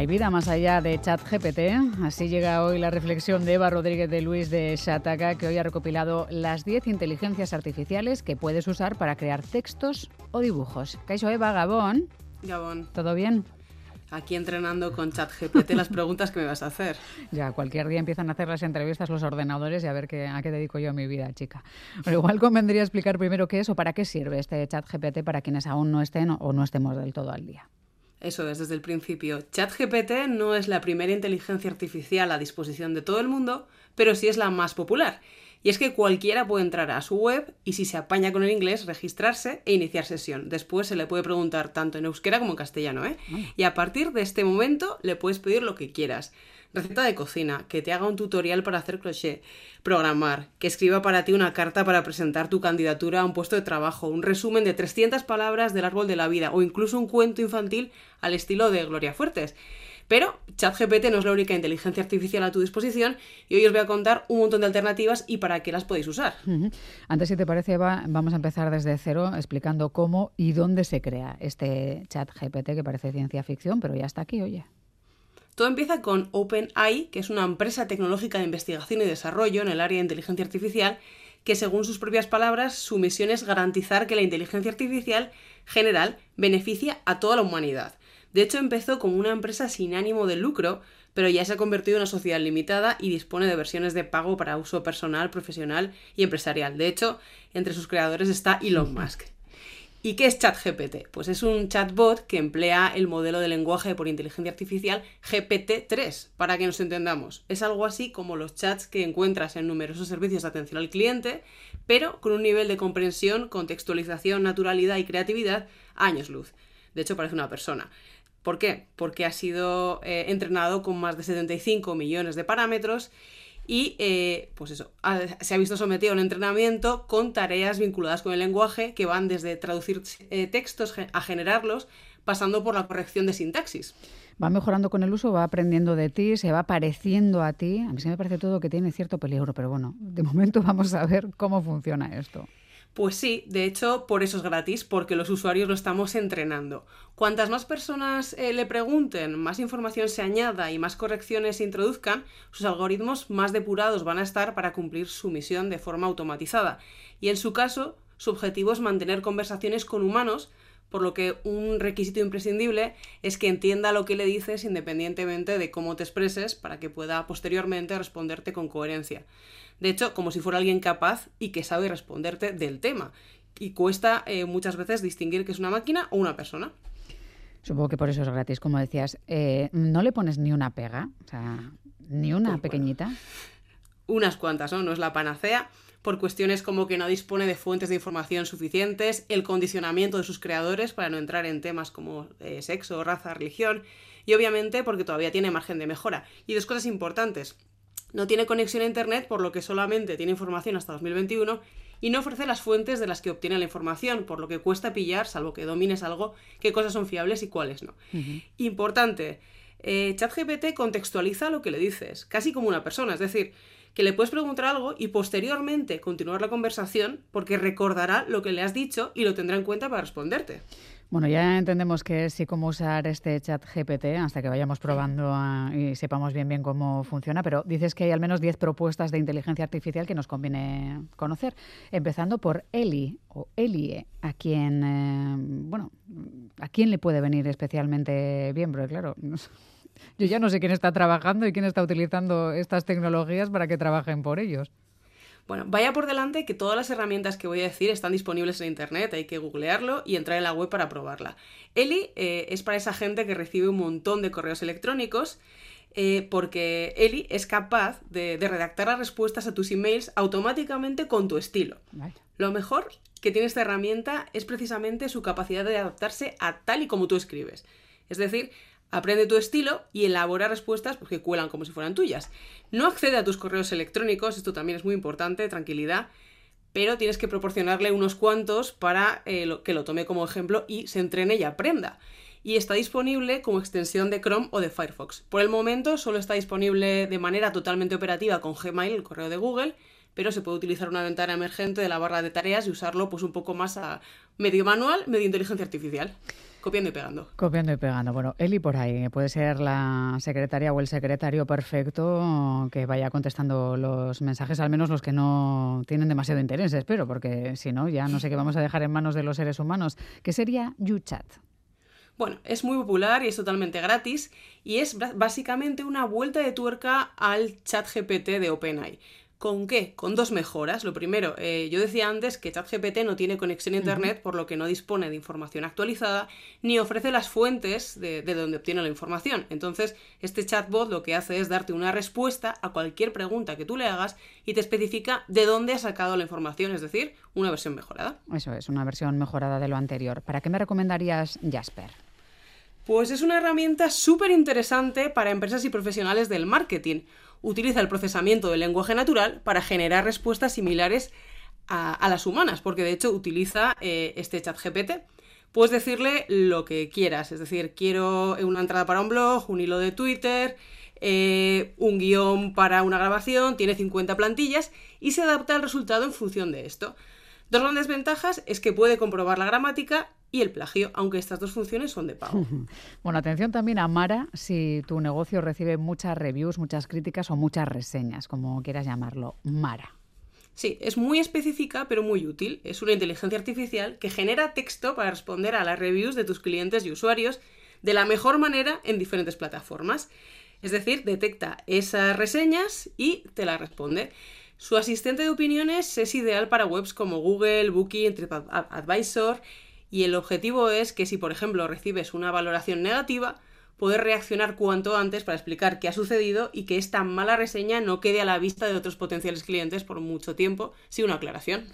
Hay vida más allá de ChatGPT. Así llega hoy la reflexión de Eva Rodríguez de Luis de Shataka, que hoy ha recopilado las 10 inteligencias artificiales que puedes usar para crear textos o dibujos. Caixo Eva, Gabón. Gabón. ¿Todo bien? Aquí entrenando con ChatGPT las preguntas que me vas a hacer. Ya, cualquier día empiezan a hacer las entrevistas los ordenadores y a ver qué, a qué dedico yo mi vida, chica. Pero igual convendría explicar primero qué es o para qué sirve este ChatGPT para quienes aún no estén o no estemos del todo al día. Eso es, desde el principio. ChatGPT no es la primera inteligencia artificial a disposición de todo el mundo, pero sí es la más popular. Y es que cualquiera puede entrar a su web y si se apaña con el inglés, registrarse e iniciar sesión. Después se le puede preguntar tanto en euskera como en castellano, ¿eh? Y a partir de este momento le puedes pedir lo que quieras receta de cocina, que te haga un tutorial para hacer crochet, programar, que escriba para ti una carta para presentar tu candidatura a un puesto de trabajo, un resumen de 300 palabras del árbol de la vida o incluso un cuento infantil al estilo de Gloria Fuertes. Pero ChatGPT no es la única inteligencia artificial a tu disposición y hoy os voy a contar un montón de alternativas y para qué las podéis usar. Antes, si te parece, Eva, vamos a empezar desde cero explicando cómo y dónde se crea este ChatGPT que parece ciencia ficción, pero ya está aquí, oye. Todo empieza con OpenAI, que es una empresa tecnológica de investigación y desarrollo en el área de inteligencia artificial, que según sus propias palabras, su misión es garantizar que la inteligencia artificial general beneficia a toda la humanidad. De hecho, empezó como una empresa sin ánimo de lucro, pero ya se ha convertido en una sociedad limitada y dispone de versiones de pago para uso personal, profesional y empresarial. De hecho, entre sus creadores está Elon Musk. ¿Y qué es ChatGPT? Pues es un chatbot que emplea el modelo de lenguaje por inteligencia artificial GPT-3, para que nos entendamos. Es algo así como los chats que encuentras en numerosos servicios de atención al cliente, pero con un nivel de comprensión, contextualización, naturalidad y creatividad años luz. De hecho, parece una persona. ¿Por qué? Porque ha sido eh, entrenado con más de 75 millones de parámetros y eh, pues eso, se ha visto sometido a un entrenamiento con tareas vinculadas con el lenguaje que van desde traducir eh, textos a generarlos, pasando por la corrección de sintaxis. Va mejorando con el uso, va aprendiendo de ti, se va pareciendo a ti. A mí se me parece todo que tiene cierto peligro, pero bueno, de momento vamos a ver cómo funciona esto. Pues sí, de hecho, por eso es gratis, porque los usuarios lo estamos entrenando. Cuantas más personas eh, le pregunten, más información se añada y más correcciones se introduzcan, sus algoritmos más depurados van a estar para cumplir su misión de forma automatizada. Y en su caso, su objetivo es mantener conversaciones con humanos, por lo que un requisito imprescindible es que entienda lo que le dices independientemente de cómo te expreses para que pueda posteriormente responderte con coherencia. De hecho, como si fuera alguien capaz y que sabe responderte del tema. Y cuesta eh, muchas veces distinguir que es una máquina o una persona. Supongo que por eso es gratis, como decías. Eh, ¿No le pones ni una pega? O sea, ni una pues pequeñita. Unas cuantas, ¿no? No es la panacea por cuestiones como que no dispone de fuentes de información suficientes, el condicionamiento de sus creadores para no entrar en temas como eh, sexo, raza, religión, y obviamente porque todavía tiene margen de mejora. Y dos cosas importantes. No tiene conexión a Internet, por lo que solamente tiene información hasta 2021 y no ofrece las fuentes de las que obtiene la información, por lo que cuesta pillar, salvo que domines algo, qué cosas son fiables y cuáles no. Importante, eh, ChatGPT contextualiza lo que le dices, casi como una persona, es decir, que le puedes preguntar algo y posteriormente continuar la conversación porque recordará lo que le has dicho y lo tendrá en cuenta para responderte. Bueno, ya entendemos que es y cómo usar este chat GPT hasta que vayamos probando y sepamos bien bien cómo funciona, pero dices que hay al menos 10 propuestas de inteligencia artificial que nos conviene conocer, empezando por Eli o Elie, a quien, eh, bueno, a quién le puede venir especialmente bien, porque claro, yo ya no sé quién está trabajando y quién está utilizando estas tecnologías para que trabajen por ellos. Bueno, vaya por delante que todas las herramientas que voy a decir están disponibles en Internet, hay que googlearlo y entrar en la web para probarla. Eli eh, es para esa gente que recibe un montón de correos electrónicos eh, porque Eli es capaz de, redactar las respuestas a tus emails automáticamente con tu estilo. Lo mejor que tiene esta herramienta es precisamente su capacidad de adaptarse a tal y como tú escribes. Es decir, Aprende tu estilo y elabora respuestas porque que cuelan como si fueran tuyas. No accede a tus correos electrónicos, esto también es muy importante, tranquilidad, pero tienes que proporcionarle unos cuantos para eh, que lo tome como ejemplo y se entrene y aprenda. Y está disponible como extensión de Chrome o de Firefox. Por el momento solo está disponible de manera totalmente operativa con Gmail, el correo de Google, pero se puede utilizar una ventana emergente de la barra de tareas y usarlo pues un poco más a medio manual, medio inteligencia artificial. Copiando y pegando. Copiando y pegando. Bueno, Eli por ahí puede ser la secretaria o el secretario perfecto que vaya contestando los mensajes, al menos los que no tienen demasiado interés, espero, porque si no, ya no sé qué vamos a dejar en manos de los seres humanos. ¿Qué sería YouChat? Bueno, es muy popular y es totalmente gratis y es básicamente una vuelta de tuerca al chat GPT de OpenAI. ¿Con qué? Con dos mejoras. Lo primero, eh, yo decía antes que ChatGPT no tiene conexión a Internet, por lo que no dispone de información actualizada, ni ofrece las fuentes de, de, donde obtiene la información. Entonces, este chatbot lo que hace es darte una respuesta a cualquier pregunta que tú le hagas y te especifica de dónde ha sacado la información, es decir, una versión mejorada. Eso es, una versión mejorada de lo anterior. ¿Para qué me recomendarías Jasper? Pues es una herramienta súper interesante para empresas y profesionales del marketing utiliza el procesamiento del lenguaje natural para generar respuestas similares a, las humanas, porque de hecho utiliza eh, este chat GPT. Puedes decirle lo que quieras, es decir, quiero una entrada para un blog, un hilo de Twitter, eh, un guion para una grabación, tiene 50 plantillas y se adapta al resultado en función de esto. Dos grandes ventajas es que puede comprobar la gramática y el plagio, aunque estas dos funciones son de pago. Bueno, atención también a Mara si tu negocio recibe muchas reviews, muchas críticas o muchas reseñas, como quieras llamarlo. Mara. Sí, es muy específica pero muy útil. Es una inteligencia artificial que genera texto para responder a las reviews de tus clientes y usuarios de la mejor manera en diferentes plataformas. Es decir, detecta esas reseñas y te las responde. Su asistente de opiniones es ideal para webs como Google, Booking, TripAdvisor y el objetivo es que si, por ejemplo, recibes una valoración negativa, poder reaccionar cuanto antes para explicar qué ha sucedido y que esta mala reseña no quede a la vista de otros potenciales clientes por mucho tiempo sin una aclaración.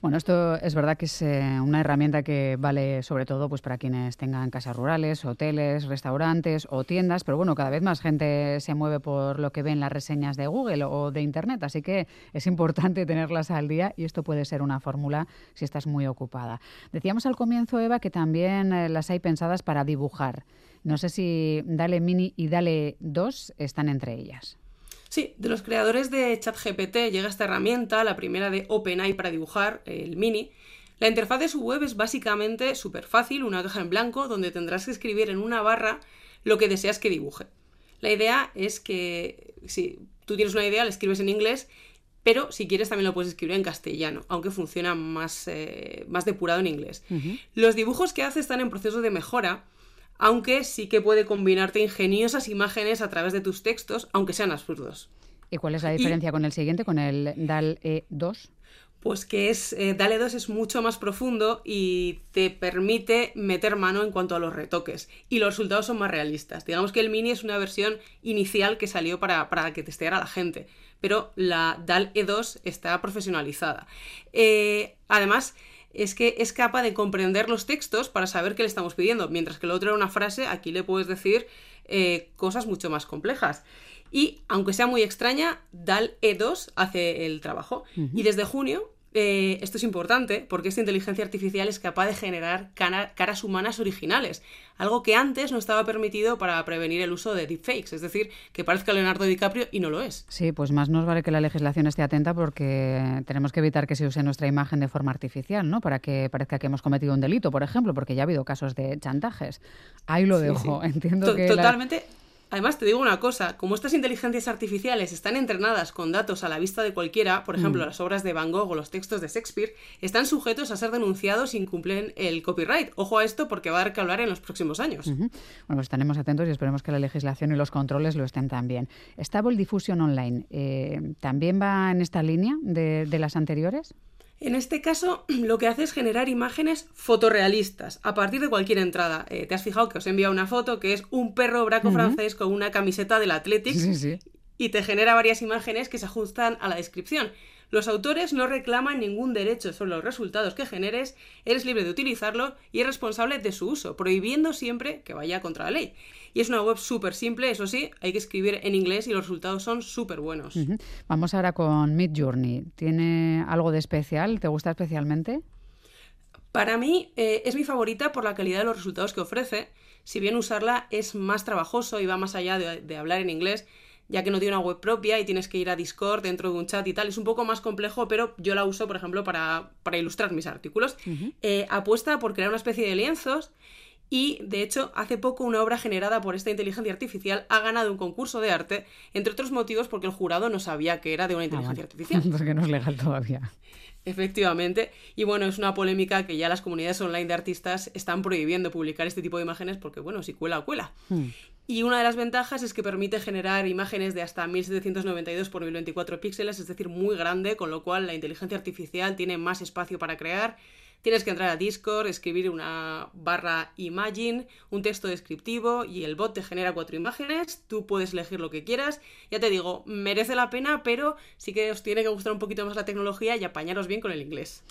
Bueno, esto es verdad que es eh, una herramienta que vale sobre todo pues para quienes tengan casas rurales, hoteles, restaurantes o tiendas, pero bueno, cada vez más gente se mueve por lo que ven las reseñas de Google o de Internet, así que es importante tenerlas al día y esto puede ser una fórmula si estás muy ocupada. Decíamos al comienzo, Eva, que también eh, las hay pensadas para dibujar. No sé si Dale Mini y Dale 2 están entre ellas. Sí, de los creadores de ChatGPT llega esta herramienta, la primera de OpenAI para dibujar, el Mini. La interfaz de su web es básicamente súper fácil, una caja en blanco donde tendrás que escribir en una barra lo que deseas que dibuje. La idea es que si tú tienes una idea, la escribes en inglés, pero si quieres también lo puedes escribir en castellano, aunque funciona más, eh, más depurado en inglés. Los dibujos que hace están en proceso de mejora aunque sí que puede combinarte ingeniosas imágenes a través de tus textos, aunque sean absurdos. ¿Y cuál es la diferencia con el siguiente, con el DAL-E 2? Pues que es eh, DALE 2 es mucho más profundo y te permite meter mano en cuanto a los retoques. Y los resultados son más realistas. Digamos que el Mini es una versión inicial que salió para, para que testeara la gente. Pero la DAL-E 2 está profesionalizada. Eh, además, es que es capaz de comprender los textos para saber qué le estamos pidiendo, mientras que el otro era una frase, aquí le puedes decir eh, cosas mucho más complejas. Y aunque sea muy extraña, DAL E2 hace el trabajo. Y desde junio eh, esto es importante porque esta inteligencia artificial es capaz de generar caras humanas originales, algo que antes no estaba permitido para prevenir el uso de deepfakes, es decir, que parezca Leonardo DiCaprio y no lo es. Sí, pues más nos vale que la legislación esté atenta porque tenemos que evitar que se use nuestra imagen de forma artificial, ¿no? Para que parezca que hemos cometido un delito, por ejemplo, porque ya ha habido casos de chantajes. Ahí lo dejo, entiendo que... Totalmente. Además, te digo una cosa, como estas inteligencias artificiales están entrenadas con datos a la vista de cualquiera, por ejemplo, mm. las obras de Van Gogh o los textos de Shakespeare, están sujetos a ser denunciados si incumplen el copyright. Ojo a esto porque va a dar que hablar en los próximos años. Bueno, pues estaremos atentos y esperemos que la legislación y los controles lo estén también. Stable Diffusion Online, eh, ¿también va en esta línea de, de las anteriores? En este caso, lo que hace es generar imágenes fotorrealistas a partir de cualquier entrada. Eh, te has fijado que os he enviado una foto que es un perro braco francés con una camiseta del Athletics y te genera varias imágenes que se ajustan a la descripción. Los autores no reclaman ningún derecho sobre los resultados que generes, eres libre de utilizarlo y es responsable de su uso, prohibiendo siempre que vaya contra la ley. Y es una web súper simple, eso sí, hay que escribir en inglés y los resultados son súper buenos. Vamos ahora con Midjourney. ¿Tiene algo de especial? ¿Te gusta especialmente? Para mí eh, es mi favorita por la calidad de los resultados que ofrece. Si bien usarla es más trabajoso y va más allá de hablar en inglés, ya que no tiene una web propia y tienes que ir a Discord dentro de un chat y tal. Es un poco más complejo, pero yo la uso, por ejemplo, para, ilustrar mis artículos. Eh, apuesta por crear una especie de lienzos Y, de hecho, hace poco una obra generada por esta inteligencia artificial ha ganado un concurso de arte, entre otros motivos porque el jurado no sabía que era de una inteligencia artificial. Porque no es legal todavía. Efectivamente. Y bueno, es una polémica que ya las comunidades online de artistas están prohibiendo publicar este tipo de imágenes porque, bueno, si cuela, cuela. Hmm. Y una de las ventajas es que permite generar imágenes de hasta 1792 por 1024 píxeles, es decir, muy grande, con lo cual la inteligencia artificial tiene más espacio para crear Tienes que entrar a Discord, escribir una barra imagine, un texto descriptivo y el bot te genera cuatro imágenes, tú puedes elegir lo que quieras. Ya te digo, merece la pena, pero sí que os tiene que gustar un poquito más la tecnología y apañaros bien con el inglés.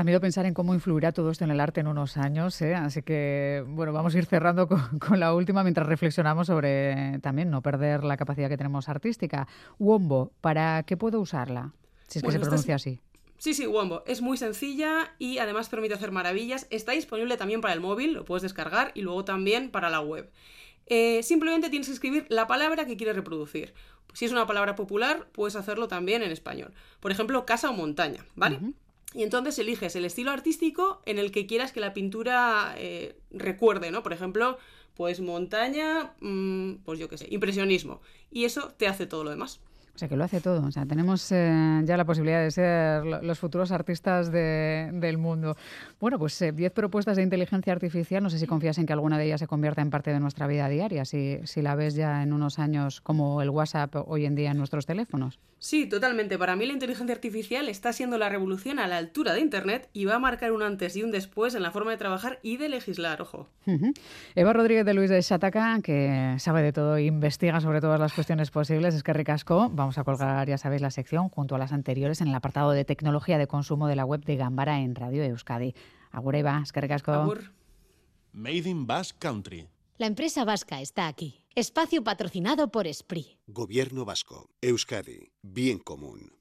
Da miedo pensar en cómo influirá todo esto en el arte en unos años, ¿eh? así que bueno, vamos a ir cerrando con, la última mientras reflexionamos sobre también no perder la capacidad que tenemos artística. Wombo, ¿para qué puedo usarla? Si es que se pronuncia así. Sí, sí, Wombo. Es muy sencilla y además permite hacer maravillas. Está disponible también para el móvil, lo puedes descargar, y luego también para la web. Eh, simplemente tienes que escribir la palabra que quieres reproducir. Si es una palabra popular, puedes hacerlo también en español. Por ejemplo, casa o montaña, ¿vale? Y entonces eliges el estilo artístico en el que quieras que la pintura eh, recuerde, ¿no? Por ejemplo, pues montaña, mm, pues yo qué sé, impresionismo. Y eso te hace todo lo demás. O sea, que lo hace todo. O sea, tenemos eh, ya la posibilidad de ser los futuros artistas del mundo. Bueno, pues 10 eh, propuestas de inteligencia artificial. No sé si confías en que alguna de ellas se convierta en parte de nuestra vida diaria, si, si la ves ya en unos años como el WhatsApp hoy en día en nuestros teléfonos. Sí, totalmente. Para mí la inteligencia artificial está siendo la revolución a la altura de Internet y va a marcar un antes y un después en la forma de trabajar y de legislar, ojo. Eva Rodríguez de Luis de Chataca, que sabe de todo e investiga sobre todas las cuestiones posibles, es que ricasco. Vamos a colgar, ya sabéis, la sección junto a las anteriores en el apartado de tecnología de consumo de la web de Gambara en Radio Euskadi. Agur Eva. Agur. Made in Basque Country. La empresa vasca está aquí. Espacio patrocinado por Esprit. Gobierno vasco. Euskadi. Bien común.